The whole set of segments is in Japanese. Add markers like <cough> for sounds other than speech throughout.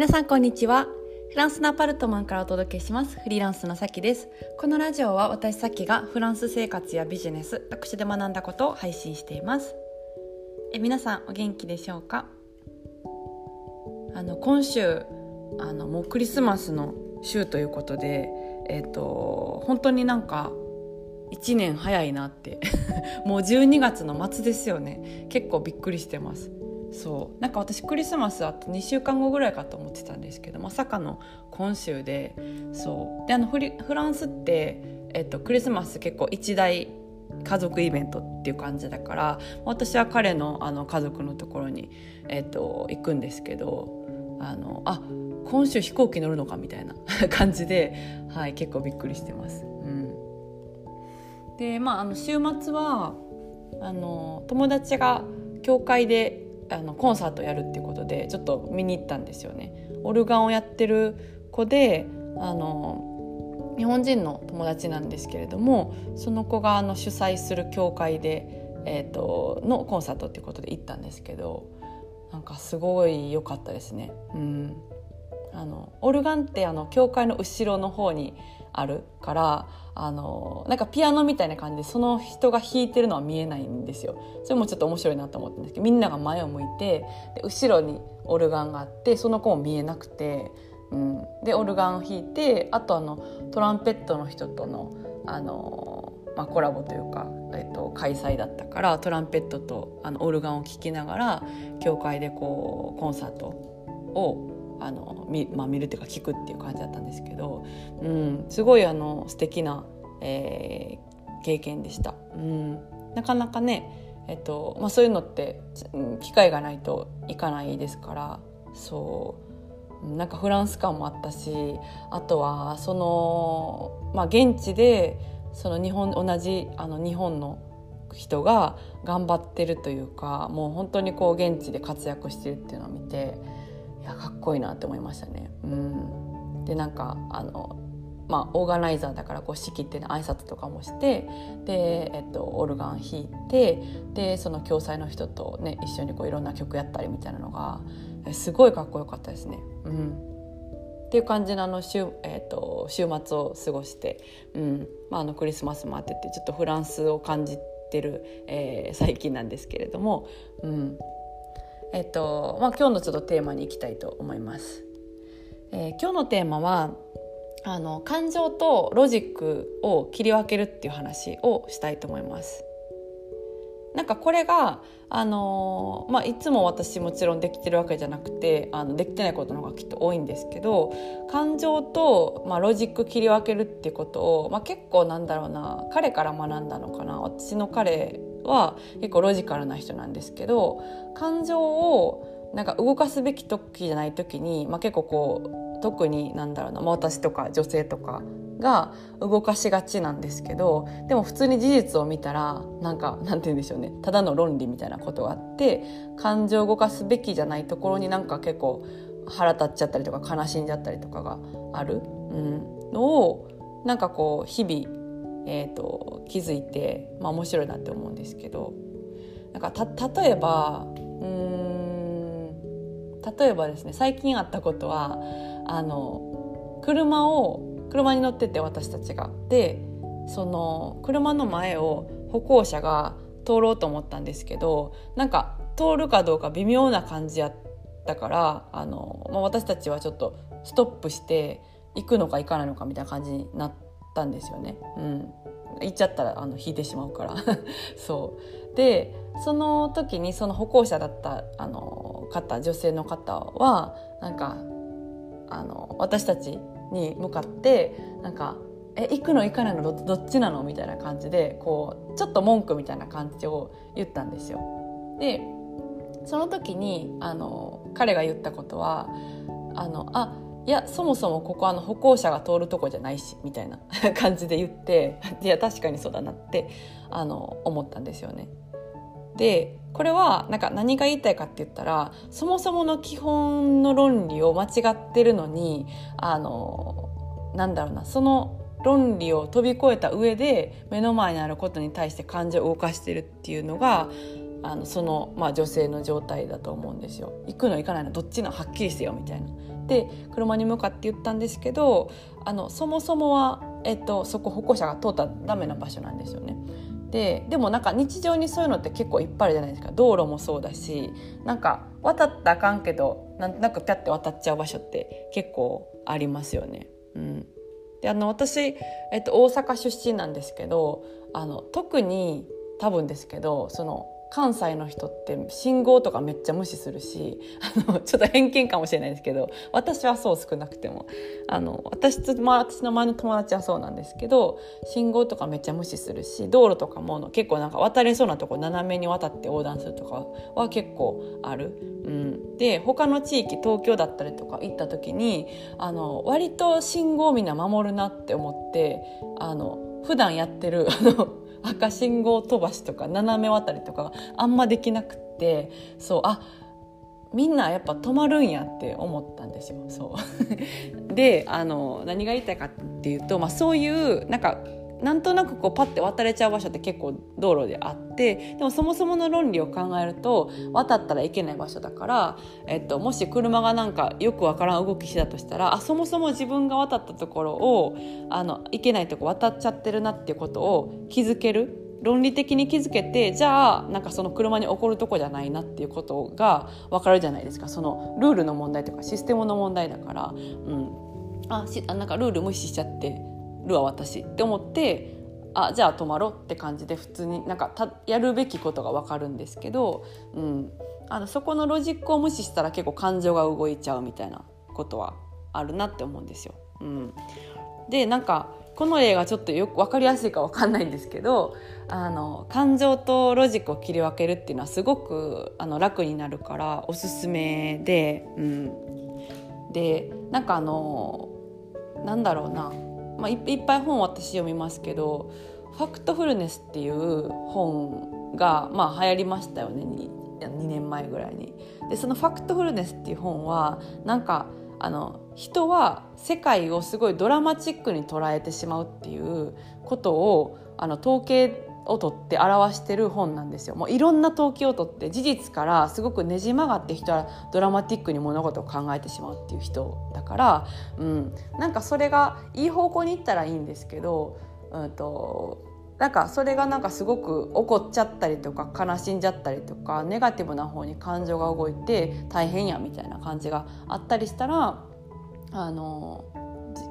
皆さんこんにちは。フランスのアパルトマンからお届けします。フリーランスのさきです。このラジオは私さきがフランス生活やビジネス学習で学んだことを配信しています。え皆さんお元気でしょうか？あの今週あのもうクリスマスの週ということでえっ、ー、と本当になんか1年早いなって。<laughs> もう12月の末ですよね。結構びっくりしてます。そう。なんか私クリスマスあと2週間後ぐらいかと思ってたんですけどまさかの今週でそう。であのフフランスって、えっと、クリスマス結構一大家族イベントっていう感じだから私は彼のあの家族のところに、えっと、行くんですけどあのあ今週飛行機乗るのかみたいな <laughs> 感じで、はい、結構びっくりしてます。うん、でまああの週末はあの友達が教会であのコンサートやるっていうことでちょっと見に行ったんですよね。オルガンをやってる子であの日本人の友達なんですけれどもその子があの主催する教会で、えーと、のコンサートっていうことで行ったんですけどなんかすごい良かったですね。うん、あのオルガンってあの教会の後ろの方にあるからあのなんかピアノみたいな感じでその人が弾いてるのは見えないんですよ。それもちょっと面白いなと思ったんですけどみんなが前を向いてで後ろにオルガンがあってその子も見えなくて、うん、でオルガンを弾いてあとあのトランペットの人とのあの、まあ、コラボというか、えっと、開催だったからトランペットとあのオルガンを聴きながら教会でこうコンサートをあの見,、まあ、見るっていうか聞くっていう感じだったんですけど、うん、すごいあの素敵な、えー、経験でした。うん、なかなかね、えっとまあ、そういうのって機会がないといかないですからそうなんかフランス感もあったしあとはその、まあ、現地でその日本同じあの日本の人が頑張ってるというかもう本当にこう現地で活躍してるっていうのを見ていやかっこいいなって思いましたね。うん、でなんかあのまあ、オーガナイザーだからこう式ってね挨拶とかもしてで、えっと、オルガン弾いてでその共催の人と、ね、一緒にこういろんな曲やったりみたいなのがすごいかっこよかったですね。うんっていう感じのあの週,、えーと、週末を過ごして、うんまあ、あのクリスマスもあっててちょっとフランスを感じてる、えー、最近なんですけれども、うん、えっとまあ、今日のちょっとテーマに行きたいと思います。えー、今日のテーマはあの感情とロジックを切り分けるっていう話をしたいと思います。なんかこれが、あのまあ、いつも私もちろんできてるわけじゃなくてあのできてないことの方がきっと多いんですけど感情と、まあ、ロジック切り分けるっていうことを、まあ、結構なんだろうな彼から学んだのかな私の彼は結構ロジカルな人なんですけど感情をなんか動かすべき時じゃない時に、まあ、結構こう特になんだろうな、まあ、私とか女性とかが動かしがちなんですけどでも普通に事実を見たらなんかなんて言うんでしょうねただの論理みたいなことがあって感情を動かすべきじゃないところになんか結構腹立っちゃったりとか悲しんじゃったりとかがある、うん、のをなんかこう日々えーと、気づいて、まあ、面白いなって思うんですけどなんかた例えばうん例えばですね最近あったことはあの車を車に乗ってて私たちがでその車の前を歩行者が通ろうと思ったんですけどなんか通るかどうか微妙な感じやったからあの、まあ、私たちはちょっとストップして行くのか行かないのかみたいな感じになって。たんですよね。うん、行っちゃったらあの引いてしまうから <laughs> そうでその時にその歩行者だったあの方女性の方はなんかあの私たちに向かってなんか「え行くの行かないのどっちなの?」みたいな感じでこうちょっと文句みたいな感じを言ったんですよ。でその時にあの彼が言ったことは「あのあいやそもそもここあの歩行者が通るとこじゃないしみたいな <laughs> 感じで言っていや確かにそうだなってあの思ったんですよね。でこれはなんか何が言いたいかって言ったらそもそもの基本の論理を間違ってるのにあのなんだろうなその論理を飛び越えた上で目の前にあることに対して感情を動かしてるっていうのがあのその、まあ、女性の状態だと思うんですよ行くの行かないのどっちのはっきりしてよみたいな。で車に向かって言ったんですけどあのそもそもは、えっと、そこ歩行者が通ったらダメな場所なんですよね。ででもなんか日常にそういうのって結構いっぱいあるじゃないですか道路もそうだしなんか渡ったらあかんけどなんとなくピャッて渡っちゃう場所って結構ありますよね。うん、であの私、えっと、大阪出身なんですけどあの特に多分ですけどその関西の人って信号とかめっちゃ無視するし <laughs> あのちょっと偏見かもしれないですけど私はそう少なくてもあの私と、まあ、私の前の友達はそうなんですけど信号とかめっちゃ無視するし道路とかも結構なんか渡れそうなとこ斜めに渡って横断するとかは結構ある。うん、で他の地域東京だったりとか行った時にあの割と信号みんな守るなって思ってあの普段やってる赤信号飛ばしとか斜め渡りとかあんまできなくってそうあみんなやっぱ止まるんやって思ったんですよ。そう <laughs> であの何が言いたいかっていうと、まあ、そういうなんかなんとなくこうパッて渡れちゃう場所って結構道路であってでもそもそもの論理を考えると渡ったらいけない場所だから、えっと、もし車がなんかよくわからん動きしたとしたらあそもそも自分が渡ったところをあのいけないとこ渡っちゃってるなっていうことを気づける。論理的に気づけてじゃあなんかその車に起こるとこじゃないなっていうことが分かるじゃないですか。そのルールの問題とかシステムの問題だから、うん、あしなんかルール無視しちゃってるわ私。って思ってあじゃあ止まろうって感じで普通になんかたやるべきことが分かるんですけど、うん、あのそこのロジックを無視したら結構感情が動いちゃうみたいなことはあるなって思うんですよ。うん、でなんかこの例がちょっとよく分かりやすいか分かんないんですけどあの感情とロジックを切り分けるっていうのはすごくあの楽になるからおすすめで、うん、でなんかあのなんだろうな。まあ、いっぱい本私読みますけど「ファクトフルネス」っていう本が、まあ、流行りましたよね 2, 2年前ぐらいに。でその「ファクトフルネス」っていう本はなんかあの人は世界をすごいドラマチックに捉えてしまうっていうことをあの統計を取って表してる本なんですよ。もういろんな統計を取って事実からすごくねじ曲がって人はドラマティックに物事を考えてしまうっていう人だから、うん、なんかそれがいい方向にいったらいいんですけど、うんと、なんかそれがなんかすごく怒っちゃったりとか悲しんじゃったりとかネガティブな方に感情が動いて大変やみたいな感じがあったりしたらあの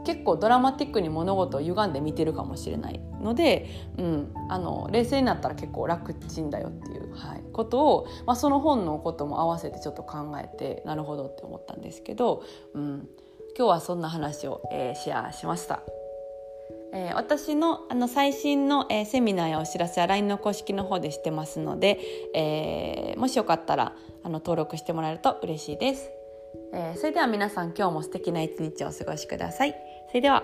結構ドラマティックに物事を歪んで見てるかもしれないので、うん、あの冷静になったら結構楽ちんだよっていう、はい、ことを、まあ、その本のことも合わせてちょっと考えてなるほどって思ったんですけど、うん、今日はそんな話を、えー、シェアしました。えー、私のあの最新の、えー、セミナーやお知らせは LINE の公式の方でしてますので、えー、もしよかったらあの登録してもらえると嬉しいです。えー、それでは皆さん今日も素敵な一日をお過ごしください。それでは。